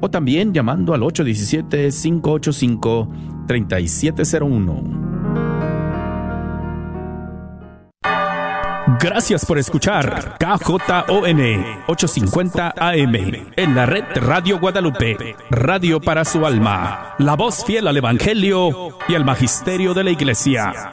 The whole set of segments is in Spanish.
o también llamando al 817-585-3701. Gracias por escuchar KJON 850 AM en la red Radio Guadalupe, radio para su alma, la voz fiel al Evangelio y al Magisterio de la Iglesia.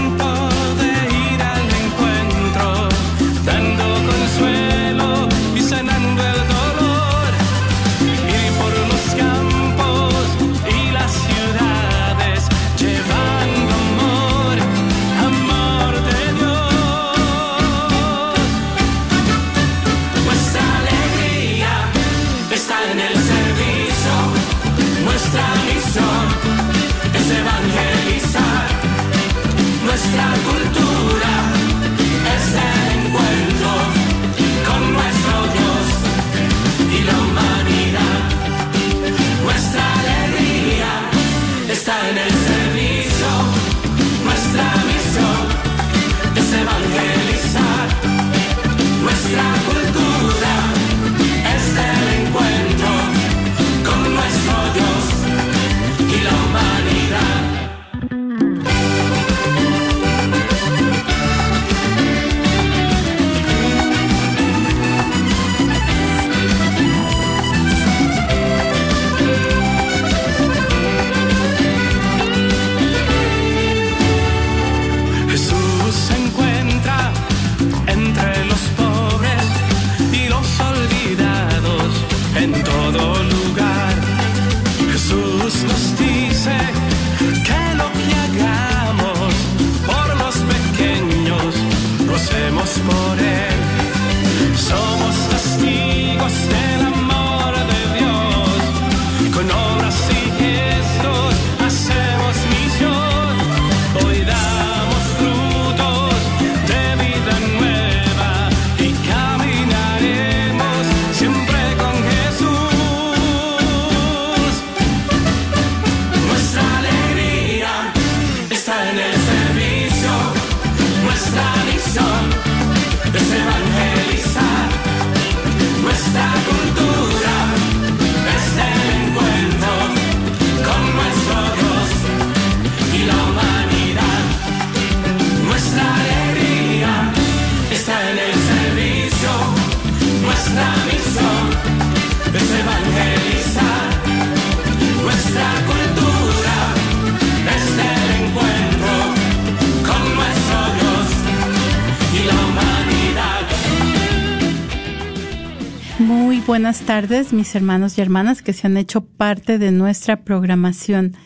buenas tardes, mis hermanos y hermanas que se han hecho parte de nuestra programación.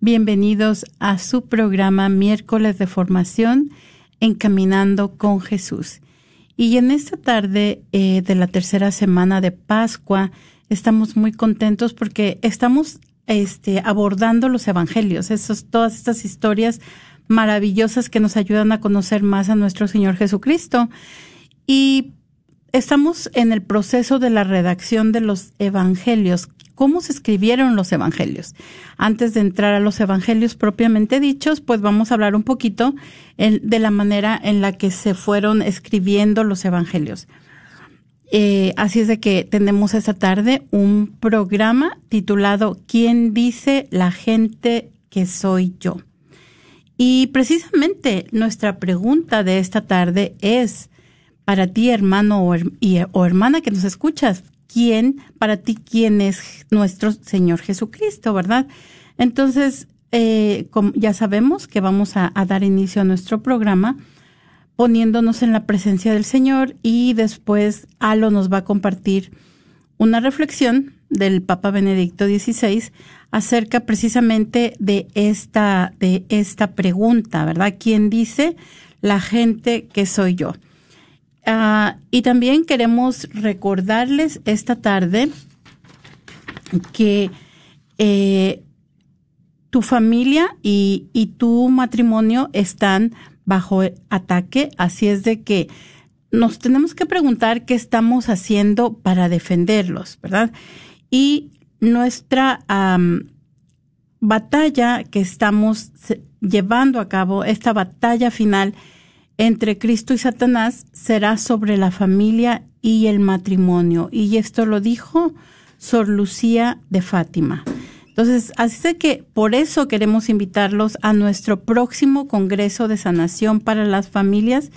Bienvenidos a su programa Miércoles de Formación, Encaminando con Jesús. Y en esta tarde eh, de la tercera semana de Pascua, estamos muy contentos porque estamos este, abordando los evangelios, esos, todas estas historias maravillosas que nos ayudan a conocer más a nuestro Señor Jesucristo. Y estamos en el proceso de la redacción de los evangelios. ¿Cómo se escribieron los evangelios? Antes de entrar a los evangelios propiamente dichos, pues vamos a hablar un poquito de la manera en la que se fueron escribiendo los evangelios. Eh, así es de que tenemos esta tarde un programa titulado ¿Quién dice la gente que soy yo? Y precisamente nuestra pregunta de esta tarde es, para ti, hermano o, hermana que nos escuchas, quién, para ti, quién es nuestro Señor Jesucristo, ¿verdad? Entonces, eh, ya sabemos que vamos a, dar inicio a nuestro programa poniéndonos en la presencia del Señor y después Alo nos va a compartir una reflexión del Papa Benedicto XVI acerca precisamente de esta, de esta pregunta, ¿verdad? ¿Quién dice la gente que soy yo? Ah, y también queremos recordarles esta tarde que eh, tu familia y, y tu matrimonio están bajo ataque, así es de que nos tenemos que preguntar qué estamos haciendo para defenderlos, ¿verdad? Y nuestra batalla que estamos llevando a cabo, esta batalla final entre Cristo y Satanás, será sobre la familia y el matrimonio. Y esto lo dijo Sor Lucía de Fátima. Entonces, así es que por eso queremos invitarlos a nuestro próximo Congreso de Sanación para las Familias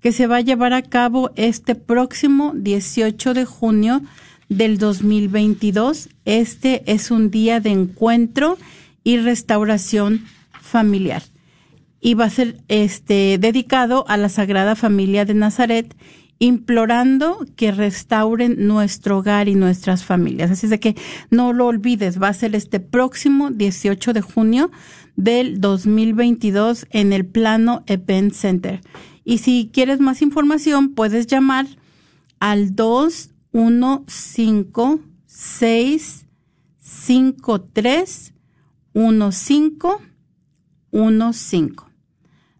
que se va a llevar a cabo este próximo 18 de junio del 2022. Este es un día de encuentro y restauración familiar. Y va a ser este dedicado a la Sagrada Familia de Nazaret, implorando que restauren nuestro hogar y nuestras familias. Así es de que no lo olvides, va a ser este próximo 18 de junio del 2022 en el Plano Event Center. Y si quieres más información, puedes llamar al 215 653 1515.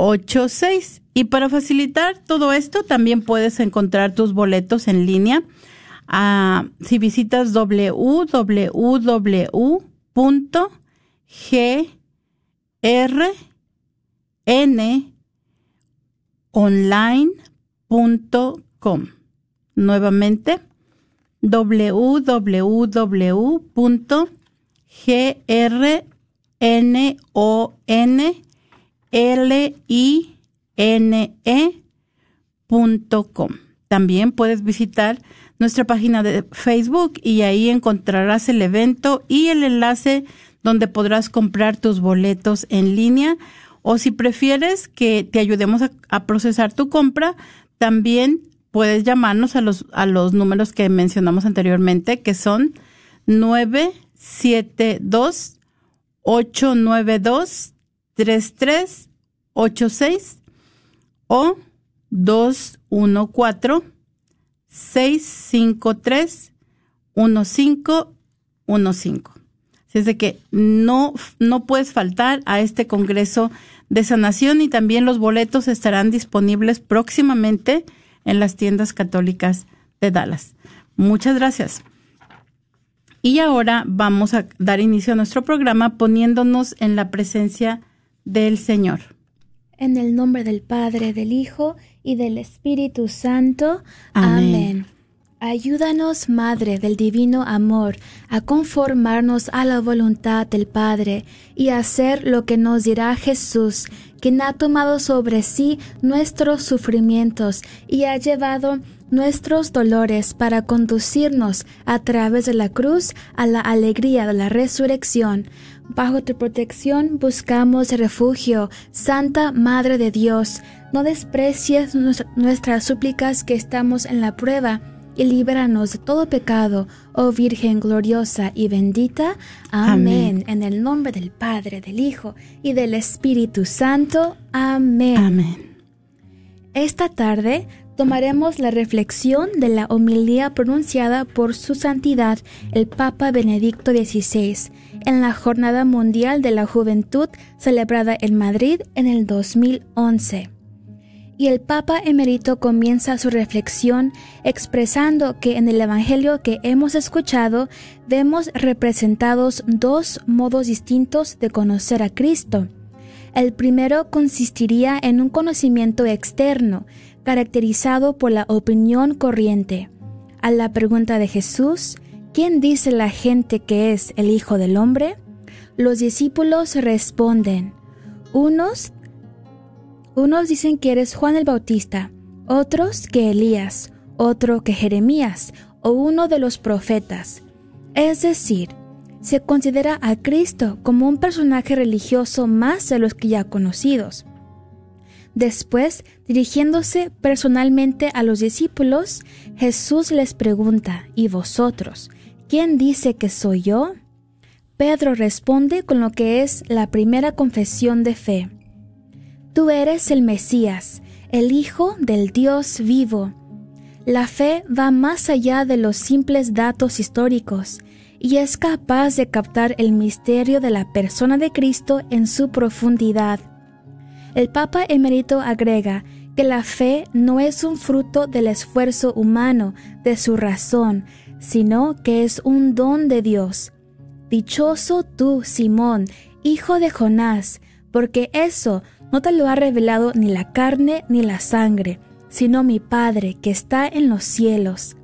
3386 972 892 3386 y para facilitar todo esto también puedes encontrar tus boletos en línea si visitas www.grn online.com. Nuevamente, www.grnonline.com. También puedes visitar nuestra página de Facebook y ahí encontrarás el evento y el enlace donde podrás comprar tus boletos en línea o si prefieres que te ayudemos a, procesar tu compra, también puedes llamarnos a los, a los números que mencionamos anteriormente, que son 972 892 3386 o 214 653 1515. Así es de que no, no puedes faltar a este Congreso de Sanación y también los boletos estarán disponibles próximamente en las tiendas católicas de Dallas. Muchas gracias. Y ahora vamos a dar inicio a nuestro programa poniéndonos en la presencia del Señor. En el nombre del Padre, del Hijo y del Espíritu Santo. Amén. Ayúdanos, Madre del Divino Amor, a conformarnos a la voluntad del Padre y a hacer lo que nos dirá Jesús, quien ha tomado sobre sí nuestros sufrimientos y ha llevado nuestros dolores para conducirnos a través de la cruz a la alegría de la resurrección. Bajo tu protección buscamos refugio, Santa Madre de Dios. No desprecies nuestras súplicas que estamos en la prueba y líbranos de todo pecado, oh Virgen gloriosa y bendita. Amén. En el nombre del Padre, del Hijo y del Espíritu Santo. Amén. Amén. Esta tarde tomaremos la reflexión de la homilía pronunciada por su santidad el Papa Benedicto XVI en la Jornada Mundial de la Juventud celebrada en Madrid en el 2011 y el Papa emérito comienza su reflexión expresando que en el Evangelio que hemos escuchado vemos representados dos modos distintos de conocer a Cristo. El primero consistiría en un conocimiento externo, caracterizado por la opinión corriente. A la pregunta de Jesús, ¿quién dice la gente que es el Hijo del Hombre? Los discípulos responden, unos unos dicen que eres Juan el Bautista, otros que Elías, otro que Jeremías o uno de los profetas. Es decir, se considera a Cristo como un personaje religioso más de los que ya conocidos. Después, dirigiéndose personalmente a los discípulos, Jesús les pregunta, ¿y vosotros? ¿Quién dice que soy yo? Pedro responde con lo que es la primera confesión de fe. Tú eres el Mesías, el Hijo del Dios vivo. La fe va más allá de los simples datos históricos y es capaz de captar el misterio de la persona de Cristo en su profundidad. El Papa Emerito agrega que la fe no es un fruto del esfuerzo humano, de su razón, sino que es un don de Dios. Dichoso tú, Simón, hijo de Jonás, porque eso no te lo ha revelado ni la carne ni la sangre, sino mi Padre que está en los cielos.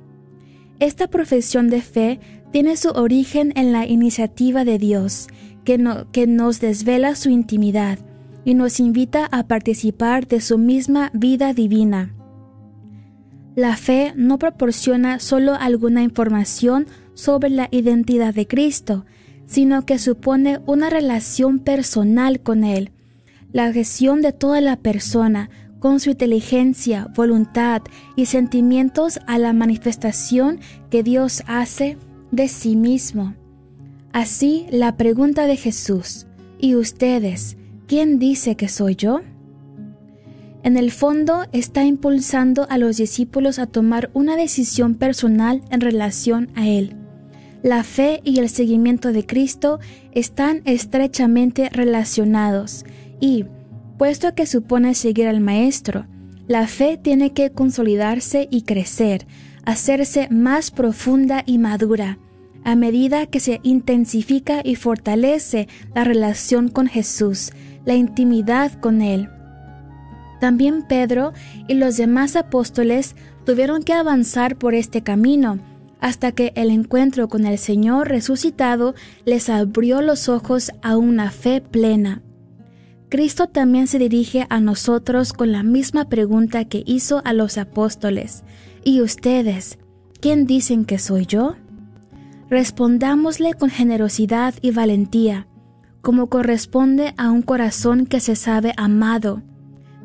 Esta profesión de fe tiene su origen en la iniciativa de Dios, que, que nos desvela su intimidad y nos invita a participar de su misma vida divina. La fe no proporciona solo alguna información sobre la identidad de Cristo, sino que supone una relación personal con Él, la gestión de toda la persona, con su inteligencia, voluntad y sentimientos a la manifestación que Dios hace de sí mismo. Así la pregunta de Jesús, ¿y ustedes, quién dice que soy yo? En el fondo está impulsando a los discípulos a tomar una decisión personal en relación a Él. La fe y el seguimiento de Cristo están estrechamente relacionados y, puesto que supone seguir al Maestro, la fe tiene que consolidarse y crecer, hacerse más profunda y madura, a medida que se intensifica y fortalece la relación con Jesús, la intimidad con Él. También Pedro y los demás apóstoles tuvieron que avanzar por este camino, hasta que el encuentro con el Señor resucitado les abrió los ojos a una fe plena. Cristo también se dirige a nosotros con la misma pregunta que hizo a los apóstoles. ¿Y ustedes? ¿Quién dicen que soy yo? Respondámosle con generosidad y valentía, como corresponde a un corazón que se sabe amado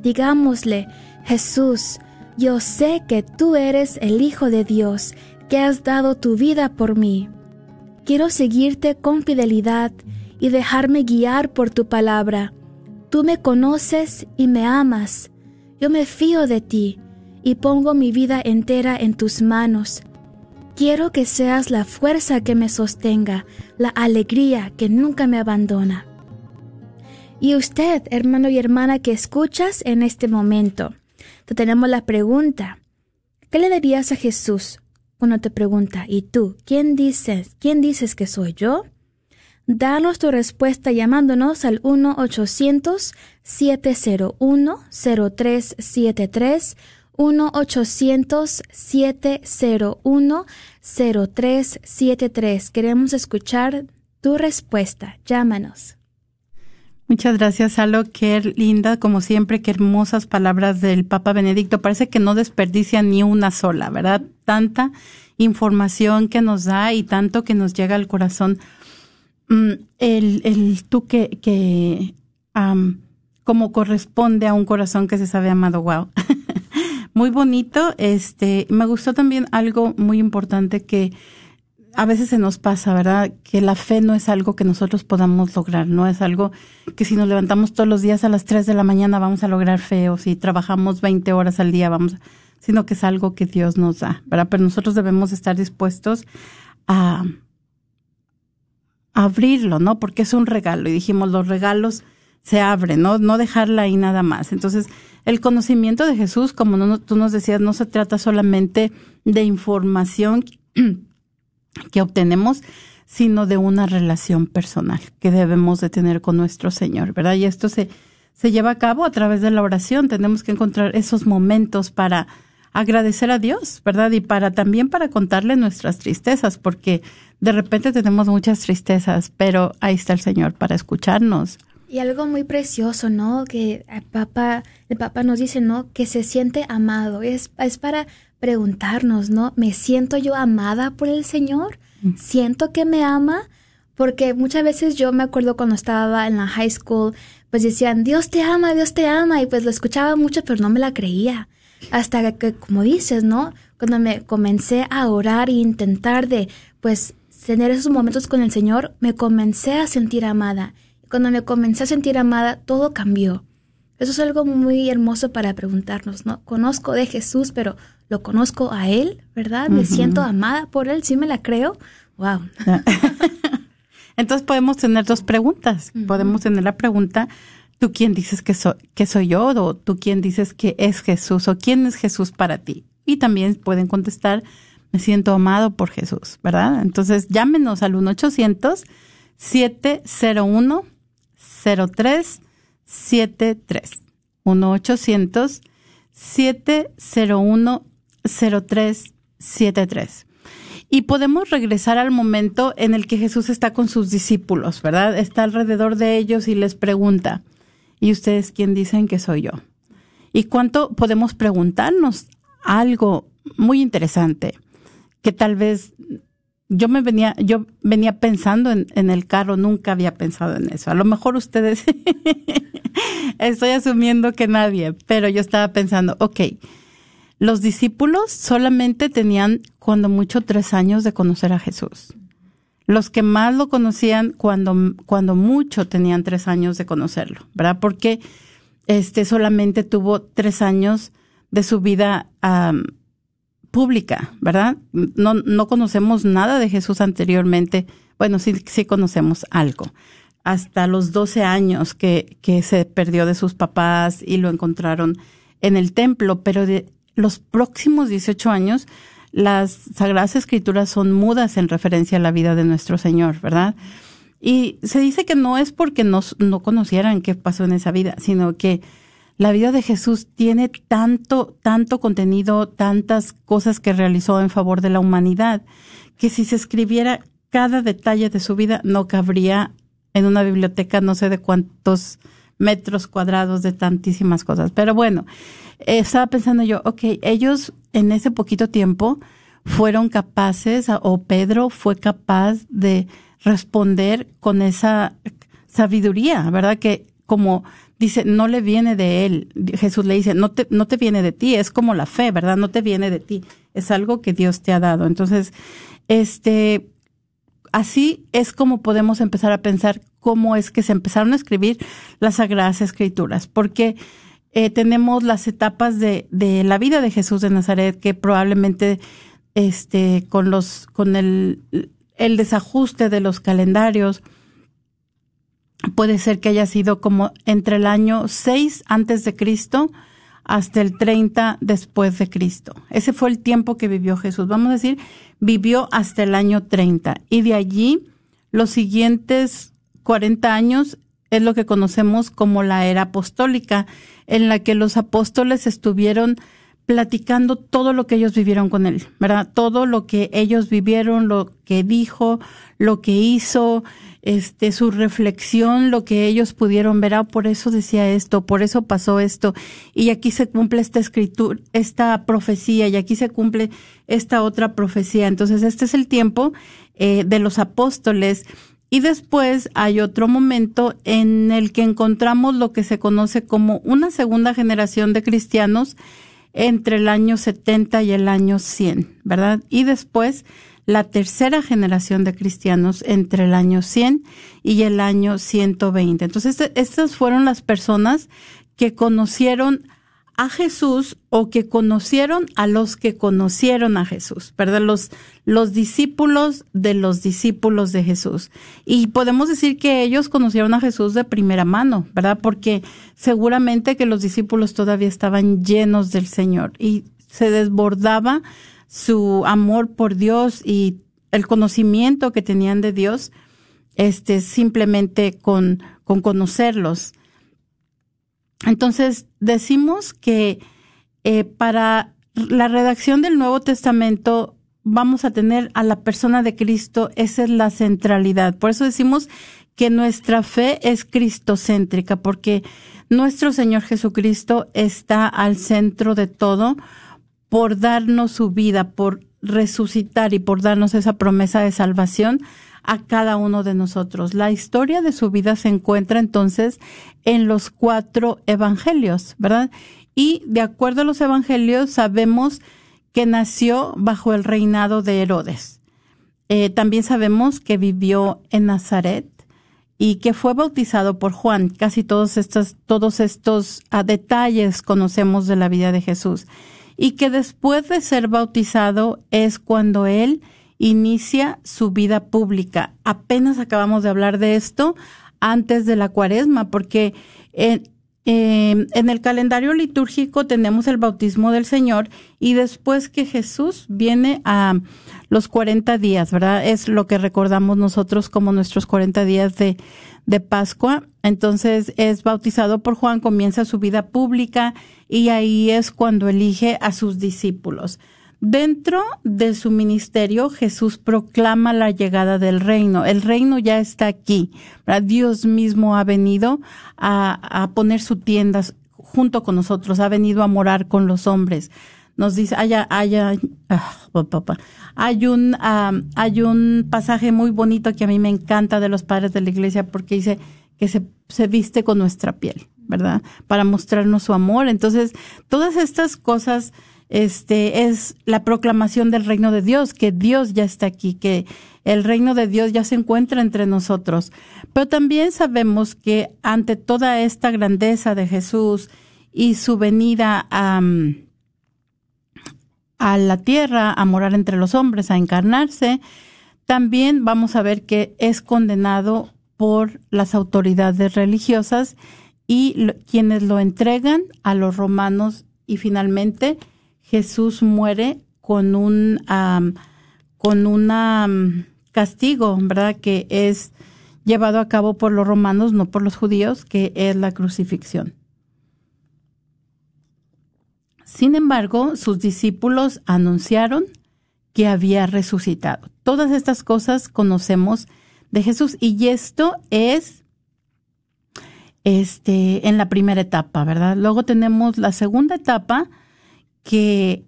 Digámosle, Jesús, yo sé que tú eres el Hijo de Dios, que has dado tu vida por mí. Quiero seguirte con fidelidad y dejarme guiar por tu palabra. Tú me conoces y me amas. Yo me fío de ti y pongo mi vida entera en tus manos. Quiero que seas la fuerza que me sostenga, la alegría que nunca me abandona. Y usted, hermano y hermana que escuchas en este momento, te tenemos la pregunta. ¿Qué le darías a Jesús cuando te pregunta, ¿y tú? ¿Quién dices? ¿Quién dices que soy yo? Danos tu respuesta llamándonos al 1-800-701-0373, 1-800-701-0373. Queremos escuchar tu respuesta. Llámanos. Muchas gracias, Alo. Qué linda, como siempre, qué hermosas palabras del Papa Benedicto. Parece que no desperdicia ni una sola, ¿verdad? Tanta información que nos da y tanto que nos llega al corazón. Mm, el, el tú que, que como corresponde a un corazón que se sabe amado, wow. muy bonito. Este, me gustó también algo muy importante que a veces se nos pasa, ¿verdad? Que la fe no es algo que nosotros podamos lograr, no es algo que si nos levantamos todos los días a las 3 de la mañana vamos a lograr fe o si trabajamos 20 horas al día vamos, sino que es algo que Dios nos da, ¿verdad? Pero nosotros debemos estar dispuestos a, abrirlo, ¿no? Porque es un regalo y dijimos los regalos se abren, ¿no? No dejarla ahí nada más. Entonces, el conocimiento de Jesús, como no, tú nos decías, no se trata solamente de información que obtenemos, sino de una relación personal que debemos de tener con nuestro Señor, ¿verdad? Y esto se, se lleva a cabo a través de la oración. Tenemos que encontrar esos momentos para agradecer a Dios, ¿verdad? Y para también para contarle nuestras tristezas, porque de repente tenemos muchas tristezas, pero ahí está el Señor para escucharnos. Y algo muy precioso, ¿no? Que el Papa, el Papa nos dice, ¿no? Que se siente amado. Es, es para preguntarnos, ¿no? ¿Me siento yo amada por el Señor? Mm. ¿Siento que me ama? Porque muchas veces yo me acuerdo cuando estaba en la high school, pues decían, Dios te ama, Dios te ama, y pues lo escuchaba mucho, pero no me la creía. Hasta que, como dices, ¿no? Cuando me comencé a orar e intentar de, pues, tener esos momentos con el Señor, me comencé a sentir amada. Cuando me comencé a sentir amada, todo cambió. Eso es algo muy hermoso para preguntarnos, ¿no? Conozco de Jesús, pero lo conozco a Él, ¿verdad? Me siento amada por Él, sí me la creo. Wow. Entonces podemos tener dos preguntas. Podemos tener la pregunta, ¿tú quién dices que, que soy yo? O tú quién dices que es Jesús? ¿O quién es Jesús para ti? Y también pueden contestar, me siento amado por Jesús, ¿verdad? Entonces llámenos al 1-800-701-0373. 1-800-701-0373. Y podemos regresar al momento en el que Jesús está con sus discípulos, ¿verdad? Está alrededor de ellos y les pregunta, ¿y ustedes quién dicen que soy yo? ¿Y cuánto podemos preguntarnos algo muy interesante que tal vez yo me venía, yo venía pensando en, en el carro, nunca había pensado en eso. A lo mejor ustedes, estoy asumiendo que nadie, pero yo estaba pensando, ok, los discípulos solamente tenían cuando mucho tres años de conocer a Jesús. Los que más lo conocían cuando, cuando mucho tenían tres años de conocerlo, ¿verdad? Porque este solamente tuvo tres años de su vida pública, ¿verdad? No, no conocemos nada de Jesús anteriormente. Bueno, sí, sí conocemos algo. Hasta los 12 años que, que se perdió de sus papás y lo encontraron en el templo, pero de, los próximos 18 años, las Sagradas Escrituras son mudas en referencia a la vida de nuestro Señor, ¿verdad? Y se dice que no es porque no, no conocieran qué pasó en esa vida, sino que la vida de Jesús tiene tanto, tanto contenido, tantas cosas que realizó en favor de la humanidad, que si se escribiera cada detalle de su vida, no cabría en una biblioteca no sé de cuántos metros cuadrados de tantísimas cosas. Pero bueno, estaba pensando yo, ok, ellos en ese poquito tiempo fueron capaces, o Pedro fue capaz de responder con esa sabiduría, ¿verdad? Que como dice, no le viene de él. Jesús le dice, no te, no te viene de ti, es como la fe, ¿verdad? No te viene de ti, es algo que Dios te ha dado. Entonces, este, así es como podemos empezar a pensar cómo es que se empezaron a escribir las Sagradas Escrituras, porque eh, tenemos las etapas de, de, la vida de Jesús de Nazaret que probablemente este, con, los, con el, el desajuste de los calendarios, puede ser que haya sido como entre el año 6 antes de Cristo hasta el 30 después de Cristo. Ese fue el tiempo que vivió Jesús. Vamos a decir, vivió hasta el año 30. Y de allí, los siguientes 40 años es lo que conocemos como la era apostólica, en la que los apóstoles estuvieron platicando todo lo que ellos vivieron con él, ¿verdad? Todo lo que ellos vivieron, lo que dijo, lo que hizo, este, su reflexión, lo que ellos pudieron ver, ah, por eso decía esto, por eso pasó esto, y aquí se cumple esta escritura, esta profecía, y aquí se cumple esta otra profecía. Entonces, este es el tiempo eh, de los apóstoles. Y después hay otro momento en el que encontramos lo que se conoce como una segunda generación de cristianos entre el año 70 y el año 100, ¿verdad? Y después la tercera generación de cristianos entre el año 100 y el año 120. Entonces, este, estas fueron las personas que conocieron a Jesús o que conocieron a los que conocieron a Jesús, ¿verdad? Los, los discípulos de los discípulos de Jesús. Y podemos decir que ellos conocieron a Jesús de primera mano, ¿verdad? Porque seguramente que los discípulos todavía estaban llenos del Señor y se desbordaba su amor por Dios y el conocimiento que tenían de Dios, este, simplemente con, con conocerlos. Entonces, decimos que eh, para la redacción del Nuevo Testamento vamos a tener a la persona de Cristo, esa es la centralidad. Por eso decimos que nuestra fe es cristocéntrica, porque nuestro Señor Jesucristo está al centro de todo, por darnos su vida, por resucitar y por darnos esa promesa de salvación a cada uno de nosotros. La historia de su vida se encuentra entonces en los cuatro evangelios, ¿verdad? Y de acuerdo a los evangelios sabemos que nació bajo el reinado de Herodes. Eh, también sabemos que vivió en Nazaret y que fue bautizado por Juan. Casi todos estos, todos estos ah, detalles conocemos de la vida de Jesús. Y que después de ser bautizado es cuando él inicia su vida pública. Apenas acabamos de hablar de esto antes de la cuaresma, porque en, en el calendario litúrgico tenemos el bautismo del Señor y después que Jesús viene a los 40 días, ¿verdad? Es lo que recordamos nosotros como nuestros 40 días de, de Pascua. Entonces es bautizado por Juan, comienza su vida pública y ahí es cuando elige a sus discípulos. Dentro de su ministerio, Jesús proclama la llegada del reino. El reino ya está aquí. Dios mismo ha venido a, poner su tienda junto con nosotros, ha venido a morar con los hombres. Nos dice, haya, ah, hay un, hay un pasaje muy bonito que a mí me encanta de los padres de la iglesia porque dice que se, se viste con nuestra piel, ¿verdad? Para mostrarnos su amor. Entonces, todas estas cosas este es la proclamación del reino de Dios, que Dios ya está aquí, que el reino de Dios ya se encuentra entre nosotros. Pero también sabemos que ante toda esta grandeza de Jesús y su venida a, a la tierra, a morar entre los hombres, a encarnarse, también vamos a ver que es condenado por las autoridades religiosas y quienes lo entregan a los romanos y finalmente Jesús muere con un, con castigo, ¿verdad? Que es llevado a cabo por los romanos, no por los judíos, que es la crucifixión. Sin embargo, sus discípulos anunciaron que había resucitado. Todas estas cosas conocemos de Jesús y esto es este en la primera etapa, ¿verdad? Luego tenemos la segunda etapa que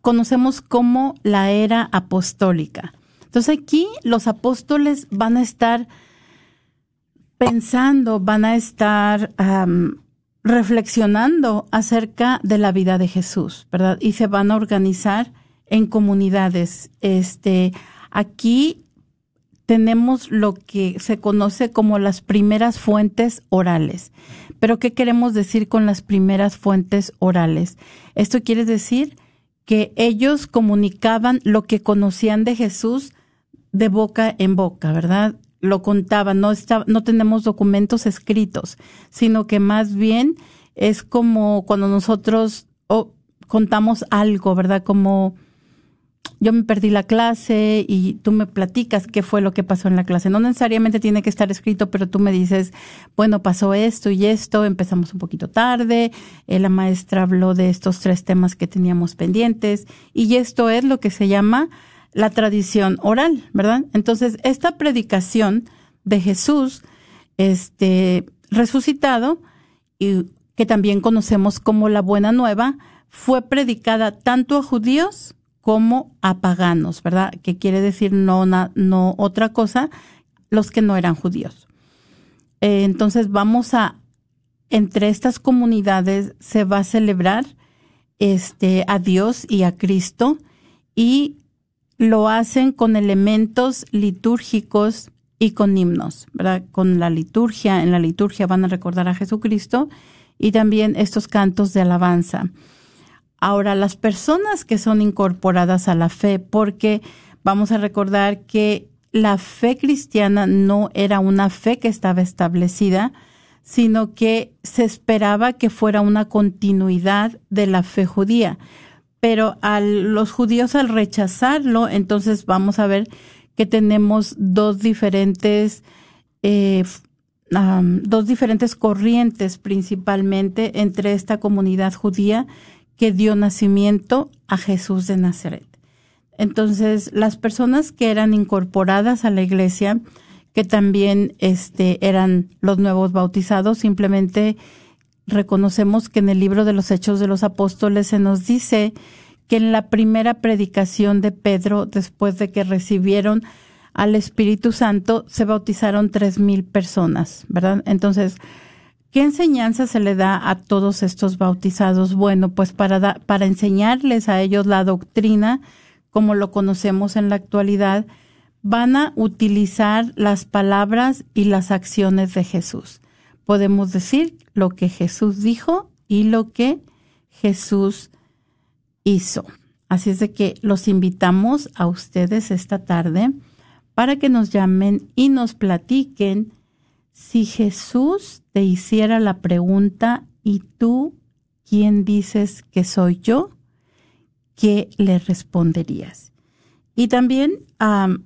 conocemos como la era apostólica. Entonces aquí los apóstoles van a estar pensando, van a estar reflexionando acerca de la vida de Jesús, ¿verdad? Y se van a organizar en comunidades. Este, aquí tenemos lo que se conoce como las primeras fuentes orales. Pero ¿qué queremos decir con las primeras fuentes orales? Esto quiere decir que ellos comunicaban lo que conocían de Jesús de boca en boca, ¿verdad? Lo contaban, no, está, no tenemos documentos escritos, sino que más bien es como cuando nosotros contamos algo, ¿verdad? Como yo me perdí la clase y tú me platicas qué fue lo que pasó en la clase. No necesariamente tiene que estar escrito, pero tú me dices, bueno, pasó esto y esto, empezamos un poquito tarde, eh, la maestra habló de estos tres temas que teníamos pendientes y esto es lo que se llama la tradición oral, ¿verdad? Entonces, esta predicación de Jesús, este, resucitado, y que también conocemos como la buena nueva, fue predicada tanto a judíos como a paganos, ¿verdad? Que quiere decir no, no otra cosa, los que no eran judíos. Eh, entonces vamos a, entre estas comunidades se va a celebrar este, a Dios y a Cristo y lo hacen con elementos litúrgicos y con himnos, ¿verdad? Con la liturgia, en la liturgia van a recordar a Jesucristo y también estos cantos de alabanza. Ahora, las personas que son incorporadas a la fe, porque vamos a recordar que la fe cristiana no era una fe que estaba establecida, sino que se esperaba que fuera una continuidad de la fe judía. Pero a los judíos al rechazarlo, entonces vamos a ver que tenemos dos diferentes, eh, dos diferentes corrientes principalmente entre esta comunidad judía que dio nacimiento a Jesús de Nazaret. Entonces, las personas que eran incorporadas a la iglesia, que también este, eran los nuevos bautizados, simplemente reconocemos que en el libro de los Hechos de los Apóstoles se nos dice que en la primera predicación de Pedro, después de que recibieron al Espíritu Santo, se bautizaron tres mil personas, ¿verdad? Entonces, ¿qué enseñanza se le da a todos estos bautizados? Bueno, pues para, para enseñarles a ellos la doctrina, como lo conocemos en la actualidad, van a utilizar las palabras y las acciones de Jesús. Podemos decir lo que Jesús dijo y lo que Jesús hizo. Así es de que los invitamos a ustedes esta tarde para que nos llamen y nos platiquen si Jesús te hiciera la pregunta ¿y tú quién dices que soy yo? ¿Qué le responderías? Y también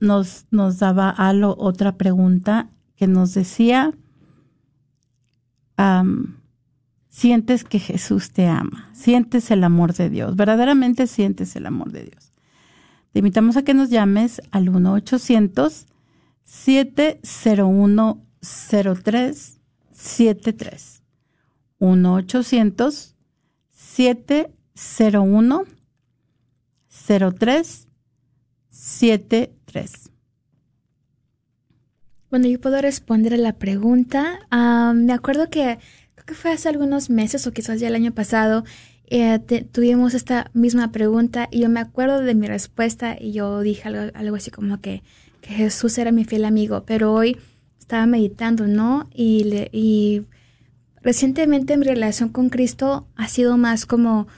nos, nos daba Alo otra pregunta que nos decía, sientes que Jesús te ama, sientes el amor de Dios, verdaderamente sientes el amor de Dios. Te invitamos a que nos llames al 1-800-701-0373. 1-800-701-0373. Bueno, yo puedo responder a la pregunta. Me acuerdo que que fue hace algunos meses o quizás ya el año pasado, eh, tuvimos esta misma pregunta y yo me acuerdo de mi respuesta y yo dije algo, así como que, que, Jesús era mi fiel amigo, pero hoy estaba meditando, ¿no? Y, y recientemente mi relación con Cristo ha sido más como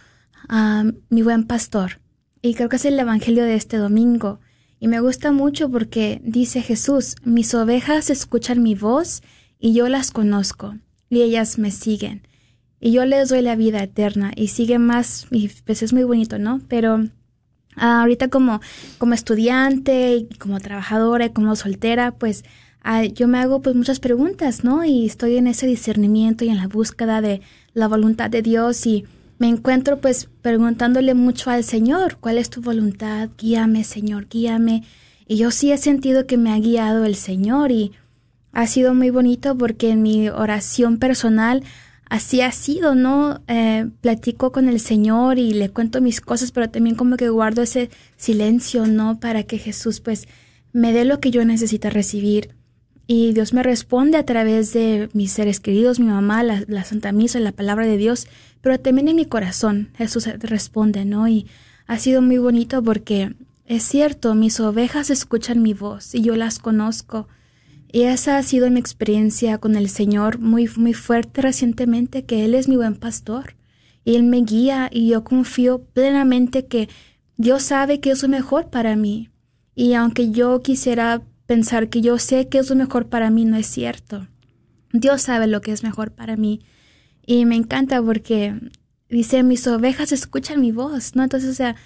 mi buen pastor. Y creo que es el Evangelio de este domingo. Y me gusta mucho porque dice Jesús, mis ovejas escuchan mi voz y yo las conozco y ellas me siguen. Y yo les doy la vida eterna y sigue más, y pues es muy bonito, ¿no? Pero ah, ahorita como, como estudiante y como trabajadora y como soltera, pues ah, yo me hago pues muchas preguntas, ¿no? Y estoy en ese discernimiento y en la búsqueda de la voluntad de Dios y me encuentro pues preguntándole mucho al Señor, ¿cuál es tu voluntad? Guíame, Señor, guíame. Y yo sí he sentido que me ha guiado el Señor y ha sido muy bonito porque en mi oración personal así ha sido, ¿no? Eh, platico con el Señor y le cuento mis cosas, pero también como que guardo ese silencio, ¿no? Para que Jesús pues me dé lo que yo necesito recibir. Y Dios me responde a través de mis seres queridos, mi mamá, la, Santa Misa, la palabra de Dios, pero también en mi corazón Jesús responde, ¿no? Y ha sido muy bonito porque es cierto, mis ovejas escuchan mi voz y yo las conozco. Y esa ha sido mi experiencia con el Señor muy, muy fuerte recientemente, que Él es mi buen pastor. Y Él me guía y yo confío plenamente que Dios sabe que es lo mejor para mí. Y aunque yo quisiera pensar que yo sé que es lo mejor para mí, no es cierto. Dios sabe lo que es mejor para mí. Y me encanta porque dice, mis ovejas escuchan mi voz, ¿no? Entonces, o sea,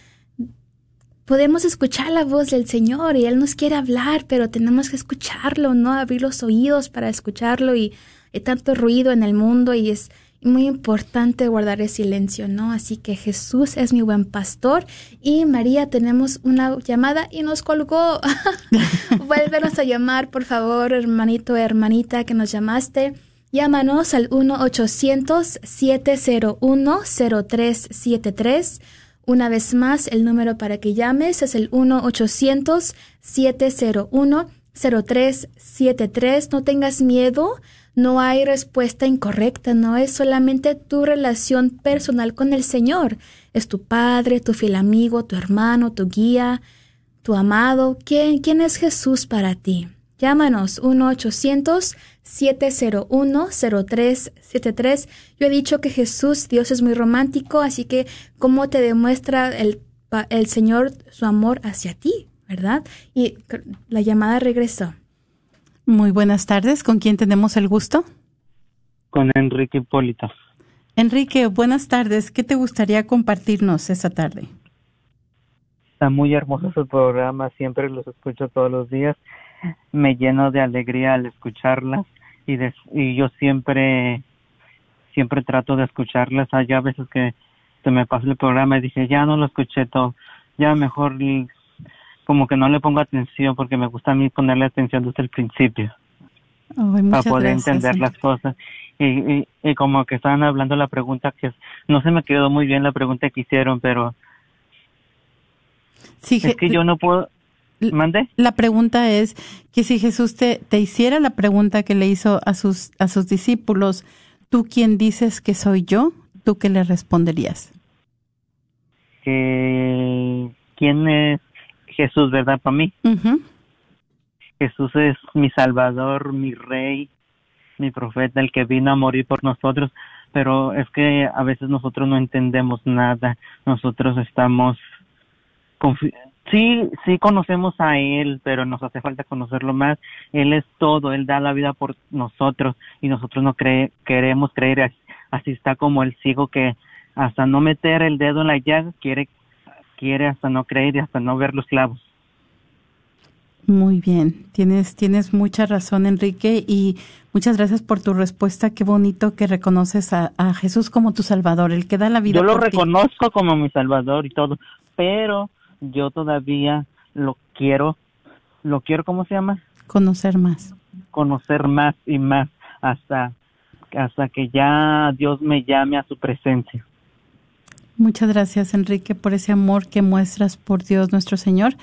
podemos escuchar la voz del Señor y Él nos quiere hablar, pero tenemos que escucharlo, ¿no? Abrir los oídos para escucharlo y hay tanto ruido en el mundo y es muy importante guardar el silencio, ¿no? Así que Jesús es mi buen pastor y María tenemos una llamada y nos colgó. Vuélvenos a llamar, por favor, hermanito, hermanita que nos llamaste. Llámanos al 1-800-701-0373 una vez más, el número para que llames es el 1-800-701-0373. No tengas miedo, no hay respuesta incorrecta, no es solamente tu relación personal con el Señor. Es tu Padre, tu fiel amigo, tu hermano, tu guía, tu amado. ¿Quién, quién es Jesús para ti? Llámanos 1-800-701-0373. Yo he dicho que Jesús, Dios es muy romántico, así que ¿cómo te demuestra el, el Señor su amor hacia ti? ¿Verdad? Y la llamada regresó. Muy buenas tardes. ¿Con quién tenemos el gusto? Con Enrique Hipólito. Enrique, buenas tardes. ¿Qué te gustaría compartirnos esta tarde? Está muy hermoso su programa, siempre los escucho todos los días me lleno de alegría al escucharlas y, y yo siempre siempre trato de escucharlas hay a veces que se me pasa el programa y dije ya no lo escuché todo ya mejor como que no le pongo atención porque me gusta a mí ponerle atención desde el principio para poder entender las cosas y, y, como que estaban hablando la pregunta que no se me quedó muy bien la pregunta que hicieron pero es que yo no puedo ¿Mande? La pregunta es que si Jesús te, te hiciera la pregunta que le hizo a sus, a sus discípulos, ¿tú quién dices que soy yo? ¿Tú qué le responderías? Que quién es Jesús, ¿verdad? Para mí. Jesús es mi Salvador, mi Rey, mi profeta, el que vino a morir por nosotros. Pero es que a veces nosotros no entendemos nada. Nosotros estamos sí, sí conocemos a él, pero nos hace falta conocerlo más. Él es todo, él da la vida por nosotros y nosotros no cree, queremos creer. Así, así está como el ciego que hasta no meter el dedo en la llaga quiere quiere hasta no creer y hasta no ver los clavos. Muy bien, tienes, tienes mucha razón, Enrique, y muchas gracias por tu respuesta. Qué bonito que reconoces a, a Jesús como tu Salvador, el que da la vida. Yo lo por ti. reconozco como mi salvador y todo, pero yo todavía lo quiero, lo quiero, ¿cómo se llama? Conocer más. Conocer más y más hasta, hasta que ya Dios me llame a su presencia. Muchas gracias, Enrique, por ese amor que muestras por Dios nuestro Señor,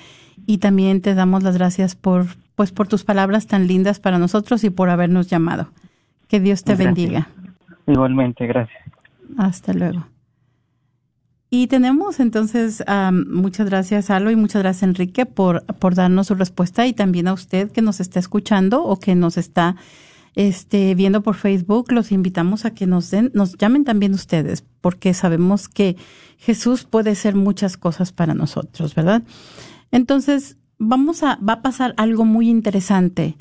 y también te damos las gracias por, pues, por tus palabras tan lindas para nosotros y por habernos llamado. Que Dios te Gracias. bendiga. Igualmente, gracias. Hasta luego. Y tenemos entonces, muchas gracias, Alo, y muchas gracias, Enrique, por, por darnos su respuesta y también a usted que nos está escuchando o que nos está este, viendo por Facebook. Los invitamos a que nos den, nos llamen también ustedes, porque sabemos que Jesús puede ser muchas cosas para nosotros, ¿verdad? Entonces, vamos a, va a pasar algo muy interesante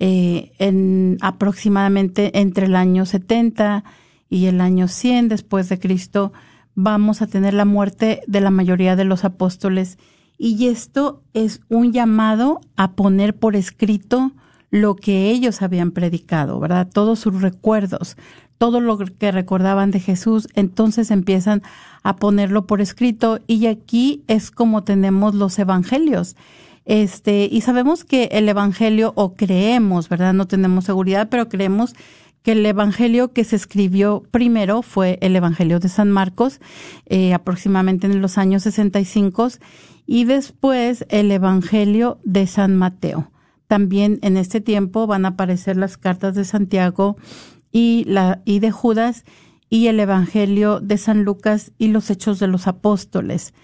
eh, en aproximadamente entre el año 70 y el año 100 después de Cristo vamos a tener la muerte de la mayoría de los apóstoles y esto es un llamado a poner por escrito lo que ellos habían predicado, ¿verdad? Todos sus recuerdos, todo lo que recordaban de Jesús, entonces empiezan a ponerlo por escrito y aquí es como tenemos los evangelios. Este, y sabemos que el evangelio o creemos, ¿verdad? No tenemos seguridad, pero creemos que el evangelio que se escribió primero fue el evangelio de San Marcos, eh, aproximadamente en los años 65, y después el evangelio de San Mateo. También en este tiempo van a aparecer las cartas de Santiago y, la, y de Judas y el evangelio de San Lucas y los hechos de los apóstoles.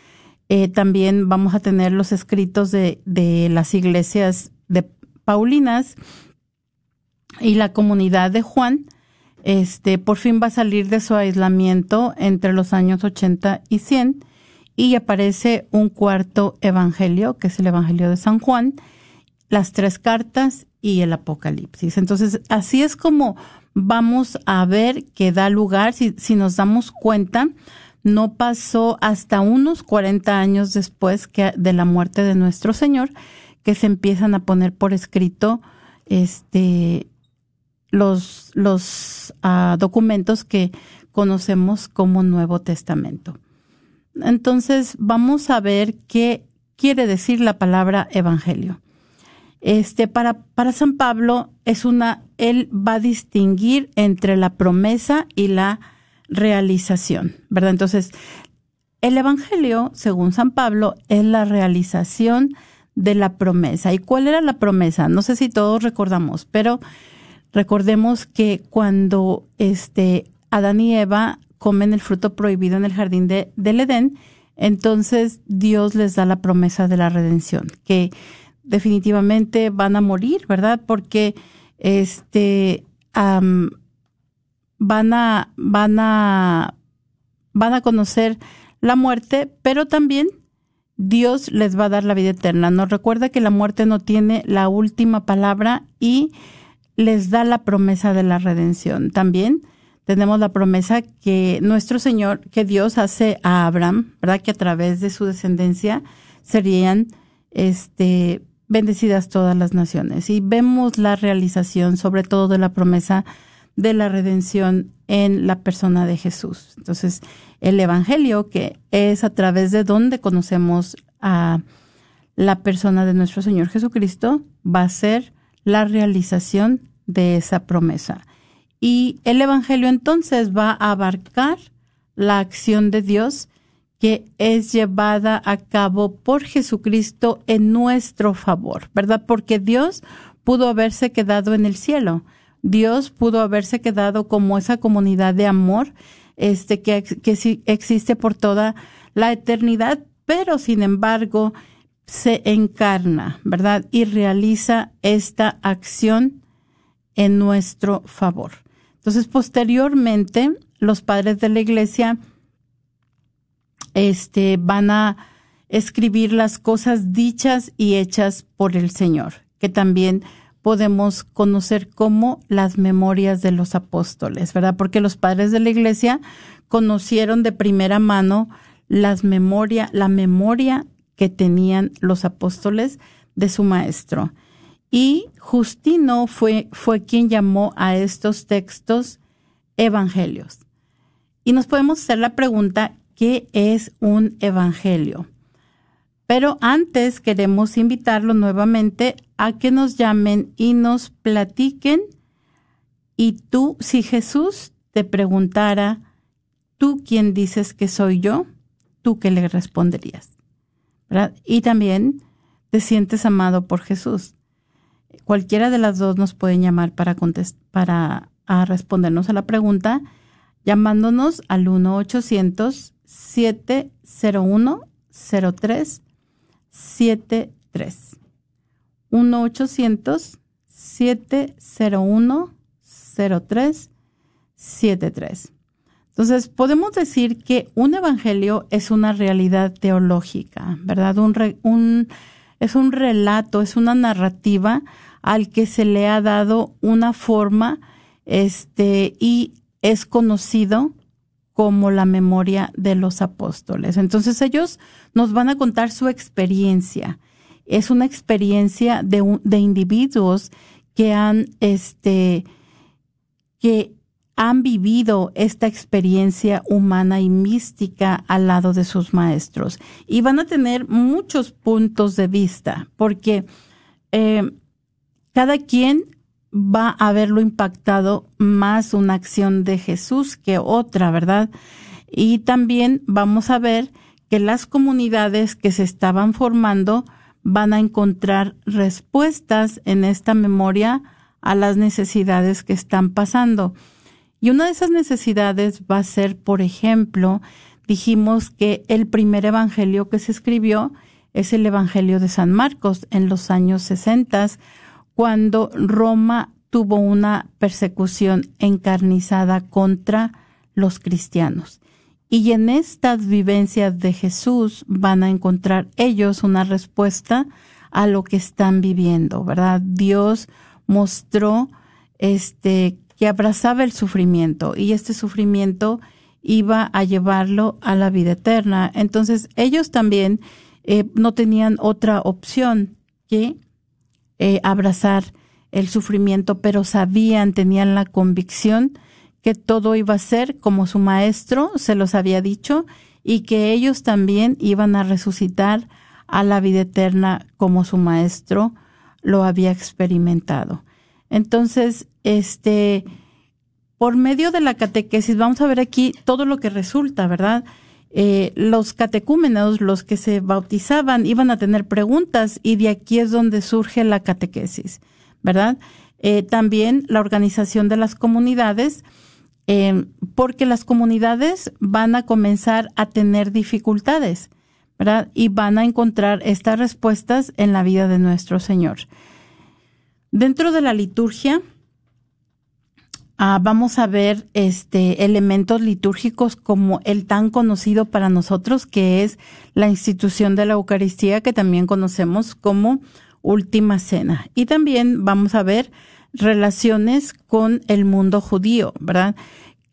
Eh, también vamos a tener los escritos de, de las iglesias de Paulinas y la comunidad de Juan, este, por fin va a salir de su aislamiento entre los años 80 y 100 y aparece un cuarto evangelio, que es el evangelio de San Juan, las tres cartas y el apocalipsis. Entonces, así es como vamos a ver que da lugar, si, si nos damos cuenta, no pasó hasta unos 40 años después que de la muerte de nuestro Señor, que se empiezan a poner por escrito este los, los uh, documentos que conocemos como Nuevo Testamento. Entonces, vamos a ver qué quiere decir la palabra evangelio. Este, para, para San Pablo es una, él va a distinguir entre la promesa y la realización, ¿verdad? Entonces, el evangelio, según San Pablo, es la realización de la promesa. ¿Y cuál era la promesa? No sé si todos recordamos, pero recordemos que cuando este Adán y Eva comen el fruto prohibido en el jardín de, del Edén, entonces Dios les da la promesa de la redención, que definitivamente van a morir, ¿verdad? Porque este van a van a van a conocer la muerte, pero también Dios les va a dar la vida eterna. Nos recuerda que la muerte no tiene la última palabra y les da la promesa de la redención. También tenemos la promesa que nuestro Señor, que Dios hace a Abraham, ¿verdad? Que a través de su descendencia serían este bendecidas todas las naciones. Y vemos la realización, sobre todo de la promesa de la redención en la persona de Jesús. Entonces, el Evangelio, que es a través de donde conocemos a la persona de nuestro Señor Jesucristo, va a ser la realización de esa promesa. Y el Evangelio entonces va a abarcar la acción de Dios que es llevada a cabo por Jesucristo en nuestro favor, ¿verdad? Porque Dios pudo haberse quedado en el cielo. Dios pudo haberse quedado como esa comunidad de amor este, que, que existe por toda la eternidad, pero sin embargo se encarna, ¿verdad? Y realiza esta acción en nuestro favor. Entonces, posteriormente, los padres de la iglesia este, van a escribir las cosas dichas y hechas por el Señor, que también podemos conocer como las memorias de los apóstoles, ¿verdad? Porque los padres de la iglesia conocieron de primera mano las la memoria que tenían los apóstoles de su maestro. Y Justino fue, fue quien llamó a estos textos evangelios. Y nos podemos hacer la pregunta, ¿qué es un evangelio? Pero antes queremos invitarlo nuevamente a que nos llamen y nos platiquen. Y tú, si Jesús te preguntara, ¿tú quién dices que soy yo? ¿Tú qué le responderías? Y también te sientes amado por Jesús. Cualquiera de las dos nos pueden llamar para, para respondernos a la pregunta llamándonos al 1-800-701-0373. 1-800-701-0373. Entonces, podemos decir que un evangelio es una realidad teológica, ¿verdad? Un, es un relato, es una narrativa al que se le ha dado una forma este, y es conocido como la memoria de los apóstoles. Entonces ellos nos van a contar su experiencia. Es una experiencia de, de individuos que han, este, que han vivido esta experiencia humana y mística al lado de sus maestros. Y van a tener muchos puntos de vista, porque eh, cada quien va a haberlo impactado más una acción de Jesús que otra, ¿verdad? Y también vamos a ver que las comunidades que se estaban formando van a encontrar respuestas en esta memoria a las necesidades que están pasando. Y una de esas necesidades va a ser, por ejemplo, dijimos que el primer evangelio que se escribió es el Evangelio de San Marcos en los años 60, cuando Roma tuvo una persecución encarnizada contra los cristianos. Y en estas vivencias de Jesús van a encontrar ellos una respuesta a lo que están viviendo, ¿verdad? Dios mostró este que abrazaba el sufrimiento y este sufrimiento iba a llevarlo a la vida eterna. Entonces ellos también eh, no tenían otra opción que eh, abrazar el sufrimiento, pero sabían, tenían la convicción que todo iba a ser como su maestro se los había dicho y que ellos también iban a resucitar a la vida eterna como su maestro lo había experimentado. Entonces, este, por medio de la catequesis, vamos a ver aquí todo lo que resulta, ¿verdad? Eh, los catecúmenos, los que se bautizaban, iban a tener preguntas y de aquí es donde surge la catequesis, ¿verdad? Eh, también la organización de las comunidades, eh, porque las comunidades van a comenzar a tener dificultades, ¿verdad? Y van a encontrar estas respuestas en la vida de nuestro Señor. Dentro de la liturgia, ah, vamos a ver este elementos litúrgicos como el tan conocido para nosotros que es la institución de la Eucaristía que también conocemos como última cena y también vamos a ver relaciones con el mundo judío, ¿verdad?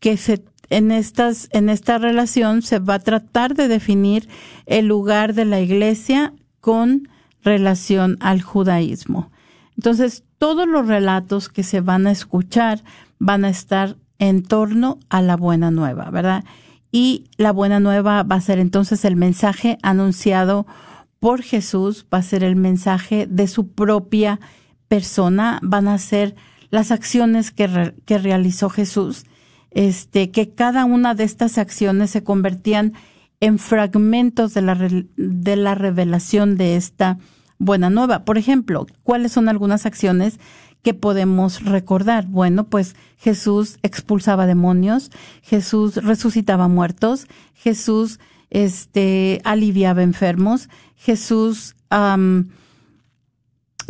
Que se en estas en esta relación se va a tratar de definir el lugar de la iglesia con relación al judaísmo. Entonces, todos los relatos que se van a escuchar van a estar en torno a la buena nueva, ¿verdad? Y la buena nueva va a ser entonces el mensaje anunciado por Jesús, va a ser el mensaje de su propia persona, van a ser las acciones que, que realizó Jesús, este, que cada una de estas acciones se convertían en fragmentos de la, de la revelación de esta buena nueva. Por ejemplo, ¿cuáles son algunas acciones que podemos recordar? Bueno, pues Jesús expulsaba demonios, Jesús resucitaba muertos, Jesús este, aliviaba enfermos, Jesús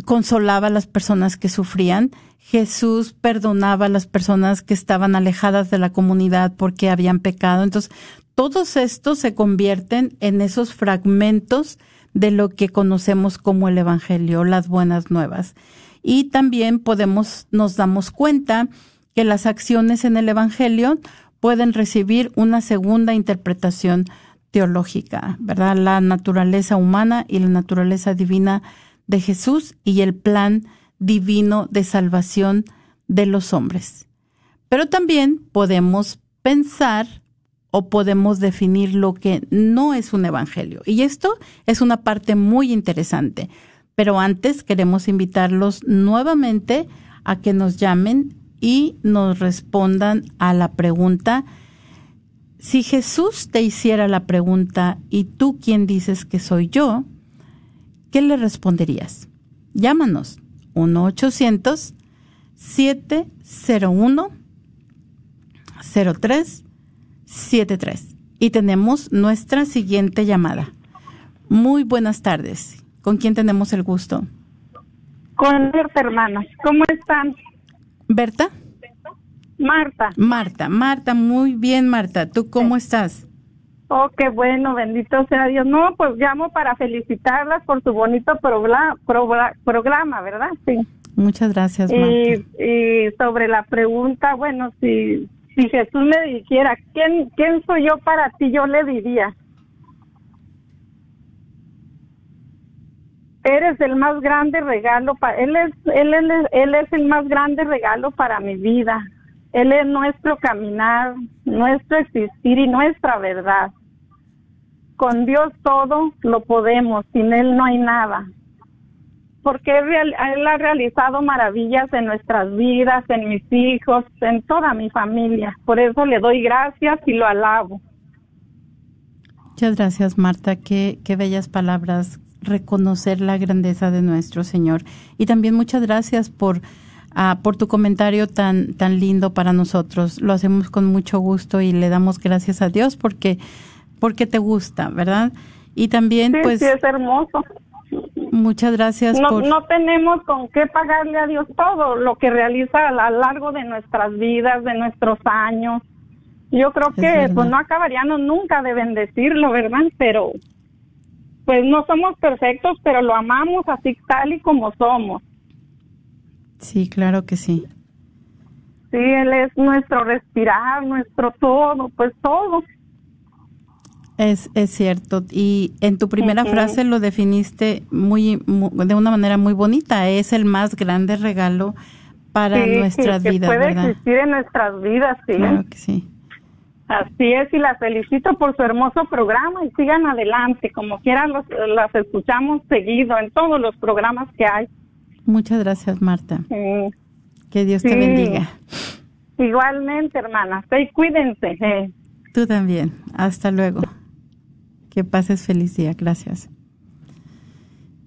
consolaba a las personas que sufrían, Jesús perdonaba a las personas que estaban alejadas de la comunidad porque habían pecado. Entonces, todos estos se convierten en esos fragmentos de lo que conocemos como el Evangelio, las buenas nuevas. Y también podemos, nos damos cuenta que las acciones en el Evangelio pueden recibir una segunda interpretación teológica, ¿verdad? La naturaleza humana y la naturaleza divina de Jesús y el plan divino de salvación de los hombres. Pero también podemos pensar o podemos definir lo que no es un evangelio. Y esto es una parte muy interesante. Pero antes queremos invitarlos nuevamente a que nos llamen y nos respondan a la pregunta, si Jesús te hiciera la pregunta, ¿y tú quién dices que soy yo? ¿Qué le responderías? Llámanos 1-800-701-0373. Y tenemos nuestra siguiente llamada. Muy buenas tardes. ¿Con quién tenemos el gusto? Con Berta, hermanos. ¿Cómo están? ¿Berta? Marta. Marta, Marta, muy bien, Marta. ¿Tú cómo estás? Oh, qué bueno, bendito sea Dios. No, pues llamo para felicitarlas por su bonito programa, ¿verdad? Sí. Muchas gracias, Marta. Y, sobre la pregunta, bueno, si, si Jesús me dijera, ¿quién, ¿quién soy yo para ti? Yo le diría, eres el más grande regalo para él es él él es el más grande regalo para mi vida él es nuestro caminar, nuestro existir y nuestra verdad. Con Dios todo lo podemos, sin Él no hay nada. Porque Él, ha realizado maravillas en nuestras vidas, en mis hijos, en toda mi familia. Por eso le doy gracias y lo alabo. Muchas gracias, Marta. Qué, qué bellas palabras. Reconocer la grandeza de nuestro Señor. Y también muchas gracias por por tu comentario tan, tan lindo para nosotros. Lo hacemos con mucho gusto y le damos gracias a Dios porque, porque te gusta, ¿verdad? Y también, pues. Sí, es hermoso. Muchas gracias. No, no tenemos con qué pagarle a Dios todo lo que realiza a lo largo de nuestras vidas, de nuestros años. Yo creo que pues no acabaríamos nunca de bendecirlo, ¿verdad? Pero pues no somos perfectos, pero lo amamos así tal y como somos. Sí, claro que sí. Sí, Él es nuestro respirar, nuestro todo, pues todo. Es, es cierto. Y en tu primera frase lo definiste muy, de una manera muy bonita. Es el más grande regalo para nuestras vidas, puede ¿verdad? existir en nuestras vidas, sí. Claro que sí. Así es, y las felicito por su hermoso programa y sigan adelante, como quieran las escuchamos seguido en todos los programas que hay. Muchas gracias, Marta. Que Dios te bendiga. Igualmente, hermana. Y cuídense. Tú también. Hasta luego. Que pases feliz día. Gracias.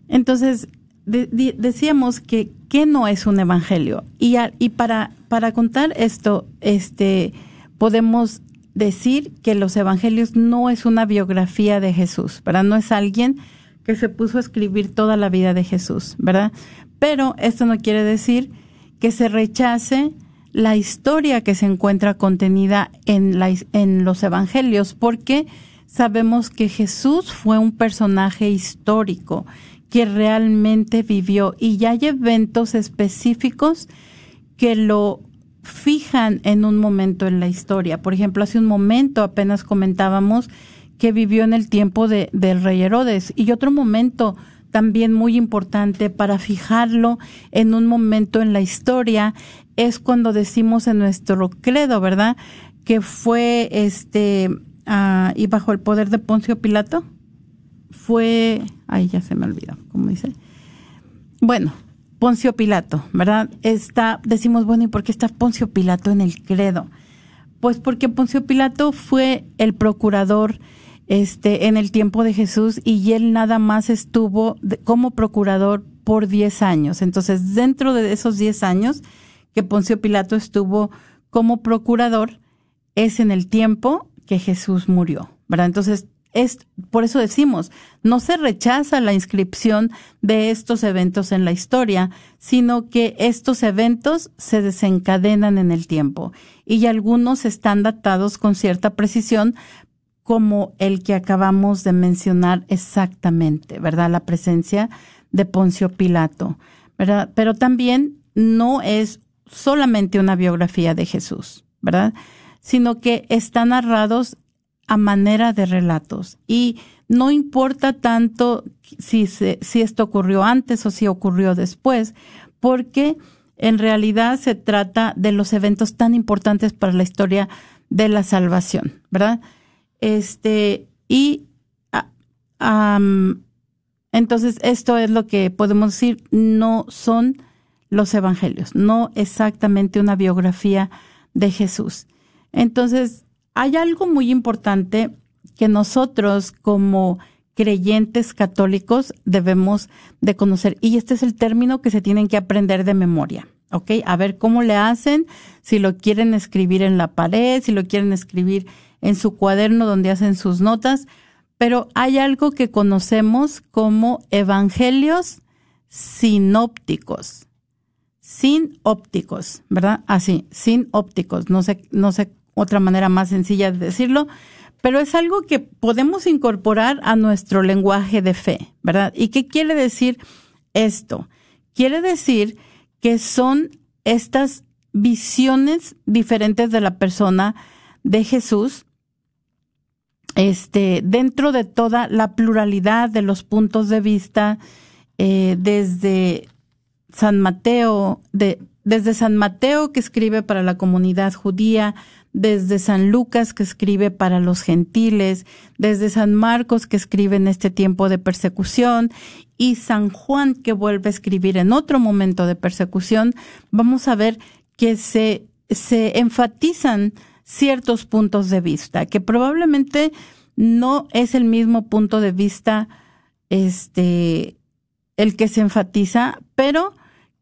Entonces, decíamos que qué no es un evangelio. Y, y para, para contar esto, este, podemos decir que los evangelios no es una biografía de Jesús, ¿verdad? No es alguien que se puso a escribir toda la vida de Jesús, ¿verdad? Pero esto no quiere decir que se rechace la historia que se encuentra contenida en, la, en los evangelios, porque sabemos que Jesús fue un personaje histórico que realmente vivió y ya hay eventos específicos que lo fijan en un momento en la historia. Por ejemplo, hace un momento apenas comentábamos que vivió en el tiempo de, del rey Herodes y otro momento también muy importante para fijarlo en un momento en la historia es cuando decimos en nuestro credo, ¿verdad? Que fue este ah, y bajo el poder de Poncio Pilato fue, ay ya se me olvidó, ¿cómo dice? Bueno, Poncio Pilato, ¿verdad? Está, decimos, bueno, ¿y por qué está Poncio Pilato en el credo? Pues porque Poncio Pilato fue el procurador este, en el tiempo de Jesús y él nada más estuvo como procurador por 10 años. Entonces, dentro de esos 10 años que Poncio Pilato estuvo como procurador, es en el tiempo que Jesús murió, ¿verdad? Entonces, por eso decimos, no se rechaza la inscripción de estos eventos en la historia, sino que estos eventos se desencadenan en el tiempo y algunos están datados con cierta precisión, como el que acabamos de mencionar exactamente, ¿verdad? La presencia de Poncio Pilato, ¿verdad? Pero también no es solamente una biografía de Jesús, ¿verdad? Sino que están narrados a manera de relatos y no importa tanto si, si esto ocurrió antes o si ocurrió después, porque en realidad se trata de los eventos tan importantes para la historia de la salvación, ¿verdad? Este, y entonces esto es lo que podemos decir, no son los evangelios, no exactamente una biografía de Jesús. Entonces, hay algo muy importante que nosotros como creyentes católicos debemos de conocer y este es el término que se tienen que aprender de memoria. ¿ok? A ver cómo le hacen, si lo quieren escribir en la pared, si lo quieren escribir en su cuaderno donde hacen sus notas, pero hay algo que conocemos como evangelios sinópticos, sin ópticos, ¿verdad? Así, sin ópticos, no sé, no sé otra manera más sencilla de decirlo, pero es algo que podemos incorporar a nuestro lenguaje de fe, ¿verdad? ¿Y qué quiere decir esto? Quiere decir que son estas visiones diferentes de la persona de Jesús, este, dentro de toda la pluralidad de los puntos de vista, eh, desde San Mateo, de, desde San Mateo que escribe para la comunidad judía, desde San Lucas que escribe para los gentiles, desde San Marcos que escribe en este tiempo de persecución y San Juan que vuelve a escribir en otro momento de persecución, vamos a ver que se, se enfatizan ciertos puntos de vista, que probablemente no es el mismo punto de vista este el que se enfatiza, pero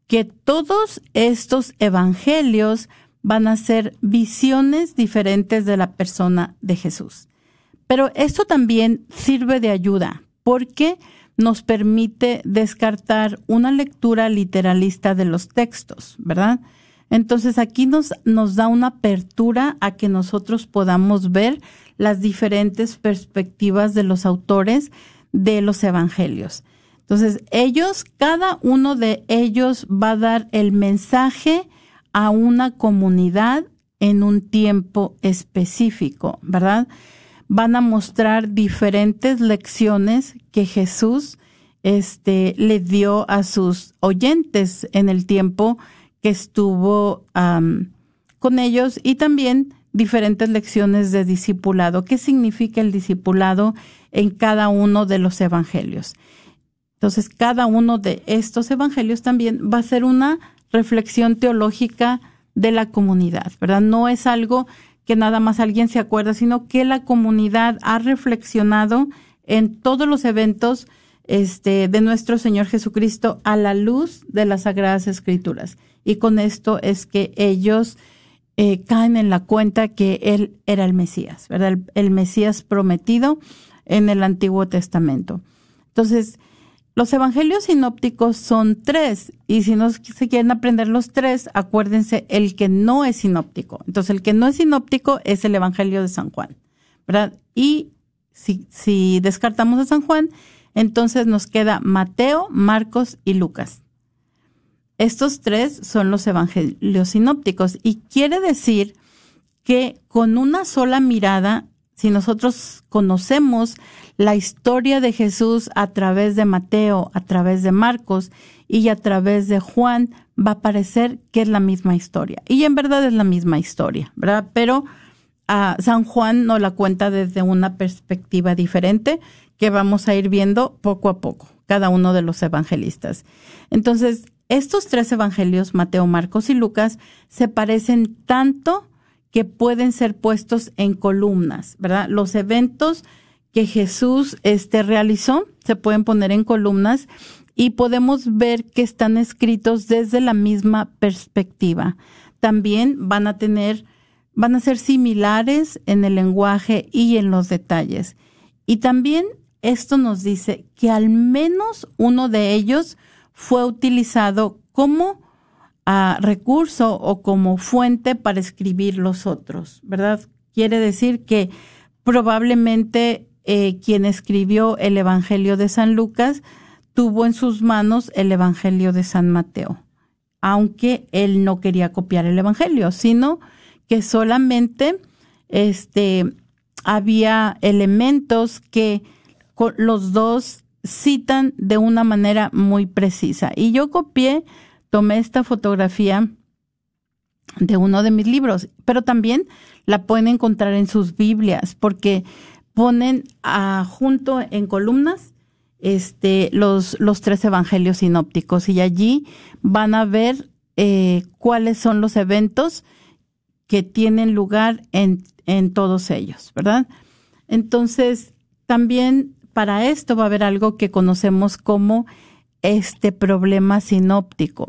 que todos estos evangelios van a ser visiones diferentes de la persona de Jesús. Pero esto también sirve de ayuda porque nos permite descartar una lectura literalista de los textos, ¿verdad? Entonces aquí nos, nos da una apertura a que nosotros podamos ver las diferentes perspectivas de los autores de los evangelios. Entonces ellos, cada uno de ellos va a dar el mensaje a una comunidad en un tiempo específico, ¿verdad? Van a mostrar diferentes lecciones que Jesús este, le dio a sus oyentes en el tiempo que estuvo con ellos y también diferentes lecciones de discipulado. ¿Qué significa el discipulado en cada uno de los evangelios? Entonces, cada uno de estos evangelios también va a ser una reflexión teológica de la comunidad, ¿verdad? No es algo que nada más alguien se acuerda, sino que la comunidad ha reflexionado en todos los eventos este, de nuestro Señor Jesucristo a la luz de las Sagradas Escrituras. Y con esto es que ellos eh, caen en la cuenta que Él era el Mesías, ¿verdad? el Mesías prometido en el Antiguo Testamento. Entonces, los evangelios sinópticos son tres y si no se quieren aprender los tres, acuérdense el que no es sinóptico. Entonces el que no es sinóptico es el evangelio de San Juan, ¿verdad? Y si, si descartamos a San Juan, entonces nos queda Mateo, Marcos y Lucas. Estos tres son los evangelios sinópticos y quiere decir que con una sola mirada, si nosotros conocemos la historia de Jesús a través de Mateo, a través de Marcos y a través de Juan, va a parecer que es la misma historia. Y en verdad es la misma historia, ¿verdad? Pero ah, San Juan nos la cuenta desde una perspectiva diferente que vamos a ir viendo poco a poco, cada uno de los evangelistas. Entonces, estos tres evangelios, Mateo, Marcos y Lucas, se parecen tanto que pueden ser puestos en columnas, ¿verdad? Los eventos que Jesús este, realizó. Se pueden poner en columnas y podemos ver que están escritos desde la misma perspectiva. También van a tener, van a ser similares en el lenguaje y en los detalles. Y también esto nos dice que al menos uno de ellos fue utilizado como ah, recurso o como fuente para escribir los otros, ¿verdad? Quiere decir que probablemente eh, quien escribió el Evangelio de San Lucas tuvo en sus manos el Evangelio de San Mateo, aunque él no quería copiar el Evangelio, sino que solamente este, había elementos que los dos citan de una manera muy precisa. Y yo copié, tomé esta fotografía de uno de mis libros, pero también la pueden encontrar en sus Biblias, porque ponen junto en columnas este, los, los tres evangelios sinópticos y allí van a ver eh, cuáles son los eventos que tienen lugar en, en todos ellos, ¿verdad? Entonces, también para esto va a haber algo que conocemos como este problema sinóptico.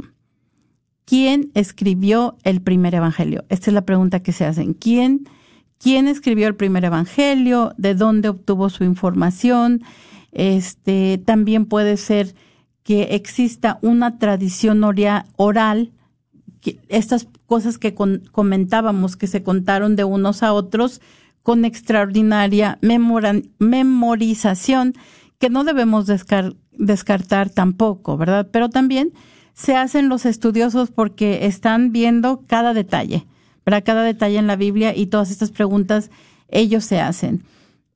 ¿Quién escribió el primer evangelio? Esta es la pregunta que se hacen. ¿Quién, quién escribió el primer evangelio? ¿De dónde obtuvo su información? Este, también puede ser que exista una tradición oral, estas cosas que comentábamos, que se contaron de unos a otros con extraordinaria memorización, que no debemos descartar tampoco, ¿verdad? Pero también se hacen los estudiosos porque están viendo cada detalle, ¿verdad? Cada detalle en la Biblia y todas estas preguntas ellos se hacen.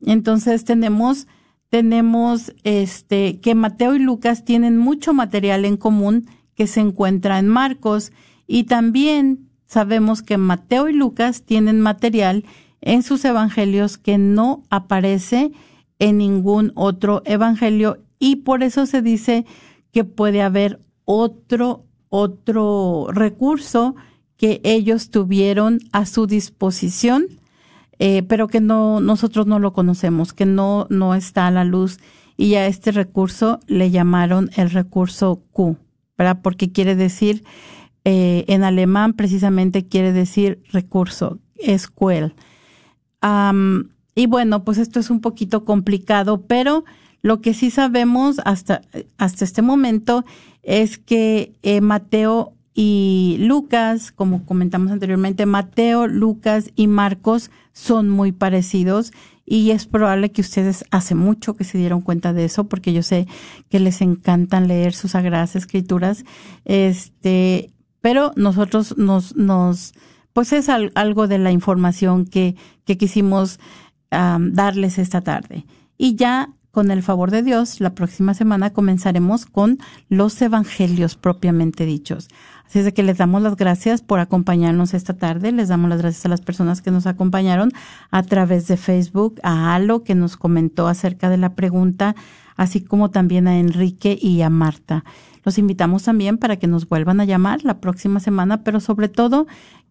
Entonces tenemos tenemos este que Mateo y Lucas tienen mucho material en común que se encuentra en Marcos y también sabemos que Mateo y Lucas tienen material en sus evangelios que no aparece en ningún otro evangelio y por eso se dice que puede haber otro otro recurso que ellos tuvieron a su disposición eh, pero que no nosotros no lo conocemos, que no no está a la luz y a este recurso le llamaron el recurso Q, ¿verdad? Porque quiere decir eh, en alemán precisamente quiere decir recurso, es y bueno, pues esto es un poquito complicado, pero lo que sí sabemos hasta, hasta este momento es que eh, Mateo y Lucas, como comentamos anteriormente, Mateo, Lucas y Marcos son muy parecidos y es probable que ustedes hace mucho que se dieron cuenta de eso porque yo sé que les encantan leer sus sagradas escrituras. Este, pero nosotros nos, nos, pues es algo de la información que, que quisimos darles esta tarde. Y ya con el favor de Dios, la próxima semana comenzaremos con los evangelios propiamente dichos. Así es de que les damos las gracias por acompañarnos esta tarde. Les damos las gracias a las personas que nos acompañaron a través de Facebook, a Alo que nos comentó acerca de la pregunta, así como también a Enrique y a Marta. Los invitamos también para que nos vuelvan a llamar la próxima semana, pero sobre todo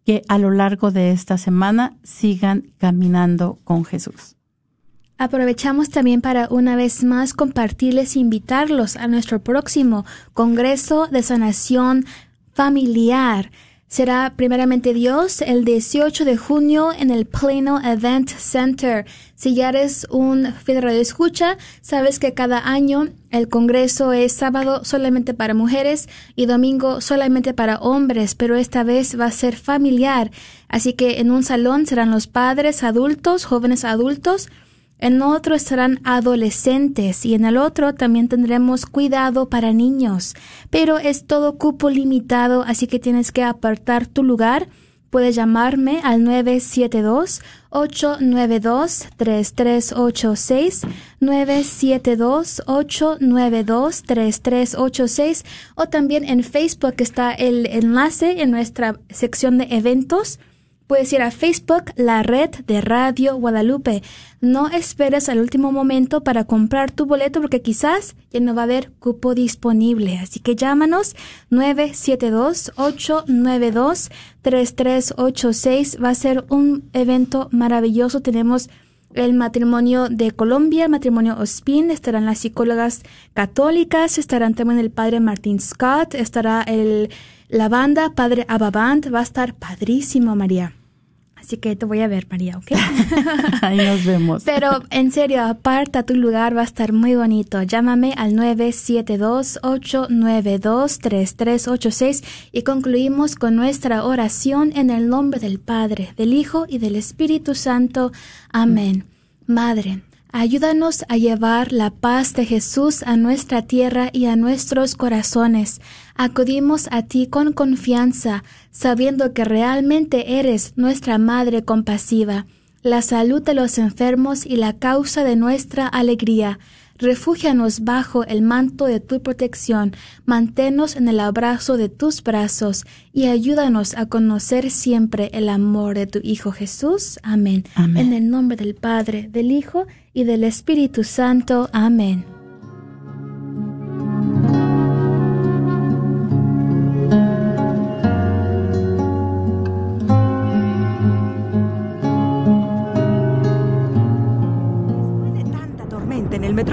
que a lo largo de esta semana sigan caminando con Jesús. Aprovechamos también para una vez más compartirles e invitarlos a nuestro próximo Congreso de Sanación Familiar. Será primeramente Dios el 18 de junio en el Plano Event Center. Si ya eres un fiel radio escucha, sabes que cada año el congreso es sábado solamente para mujeres y domingo solamente para hombres, pero esta vez va a ser familiar. Así que en un salón serán los padres adultos, jóvenes adultos, en otro estarán adolescentes y en el otro también tendremos cuidado para niños. Pero es todo cupo limitado, así que tienes que apartar tu lugar. Puedes llamarme al 972-892-3386, 972-892-3386 o también en Facebook está el enlace en nuestra sección de eventos Puedes ir a Facebook, la red de Radio Guadalupe. No esperes al último momento para comprar tu boleto porque quizás ya no va a haber cupo disponible. Así que llámanos 972-892-3386. Va a ser un evento maravilloso. Tenemos el matrimonio de Colombia, el matrimonio Ospin, estarán las psicólogas católicas, estarán también el padre Martin Scott, estará el, la banda Padre Ababant, va a estar padrísimo, María. Así que te voy a ver, María, ¿ok? Ahí nos vemos. Pero en serio, aparta tu lugar, va a estar muy bonito. Llámame al 972-892-3386 y concluimos con nuestra oración en el nombre del Padre, del Hijo y del Espíritu Santo. Amén. Madre, Ayúdanos a llevar la paz de Jesús a nuestra tierra y a nuestros corazones. Acudimos a ti con confianza, sabiendo que realmente eres nuestra Madre compasiva, la salud de los enfermos y la causa de nuestra alegría. Refúgianos bajo el manto de tu protección, manténnos en el abrazo de tus brazos y ayúdanos a conocer siempre el amor de tu Hijo Jesús. Amén. Amén. En el nombre del Padre, del Hijo y del Espíritu Santo. Amén.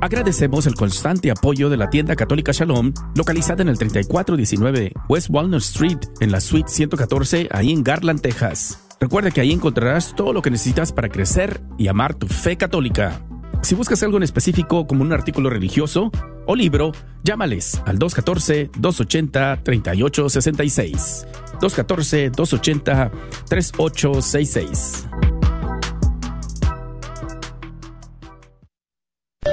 Agradecemos el constante apoyo de la tienda católica Shalom, localizada en el 3419 West Walnut Street, en la suite 114, ahí en Garland, Texas. Recuerda que ahí encontrarás todo lo que necesitas para crecer y amar tu fe católica. Si buscas algo en específico como un artículo religioso o libro, llámales al 214-280-3866. 214-280-3866.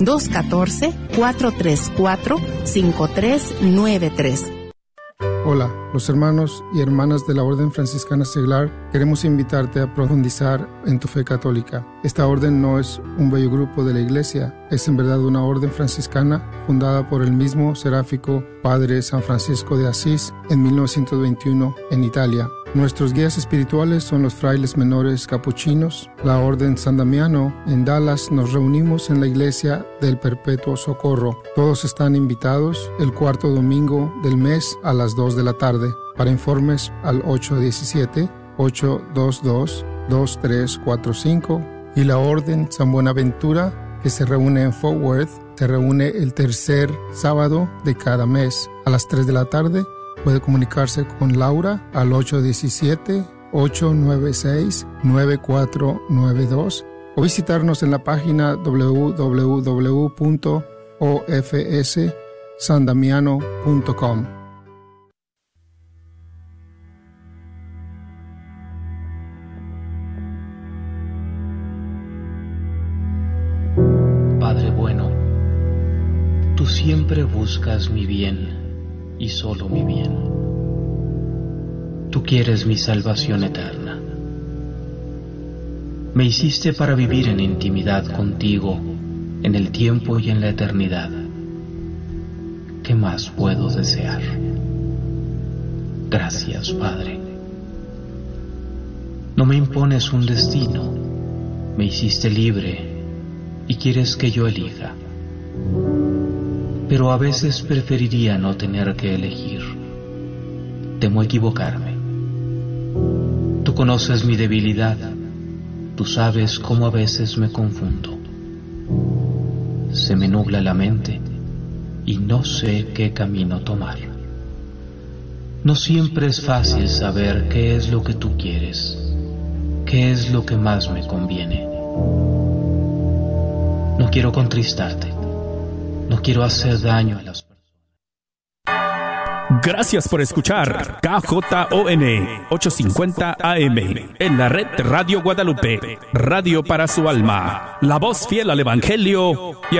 214-434-5393. Hola, los hermanos y hermanas de la Orden Franciscana Seglar queremos invitarte a profundizar en tu fe católica. Esta orden no es un bello grupo de la Iglesia, es en verdad una orden franciscana fundada por el mismo seráfico Padre San Francisco de Asís en 1921 en Italia. Nuestros guías espirituales son los frailes menores capuchinos. La Orden San Damiano en Dallas nos reunimos en la iglesia del Perpetuo Socorro. Todos están invitados el cuarto domingo del mes a las 2 de la tarde. Para informes al 817-822-2345 y la Orden San Buenaventura que se reúne en Fort Worth se reúne el tercer sábado de cada mes a las 3 de la tarde Puede comunicarse con Laura al 817-896-9492 o visitarnos en la página www.ofssandamiano.com. buscas mi bien y solo mi bien. Tú quieres mi salvación eterna. Me hiciste para vivir en intimidad contigo en el tiempo y en la eternidad. ¿Qué más puedo desear? Gracias, Padre. No me impones un destino, me hiciste libre y quieres que yo elija pero a veces preferiría no tener que elegir. Temo equivocarme. Tú conoces mi debilidad, tú sabes cómo a veces me confundo. Se me nubla la mente y no sé qué camino tomar. No siempre es fácil saber qué es lo que tú quieres, qué es lo que más me conviene. No quiero contristarte no quiero hacer daño a las personas. Gracias por escuchar KJON 850 AM en la red Radio Guadalupe, radio para su alma, la voz fiel al Evangelio y al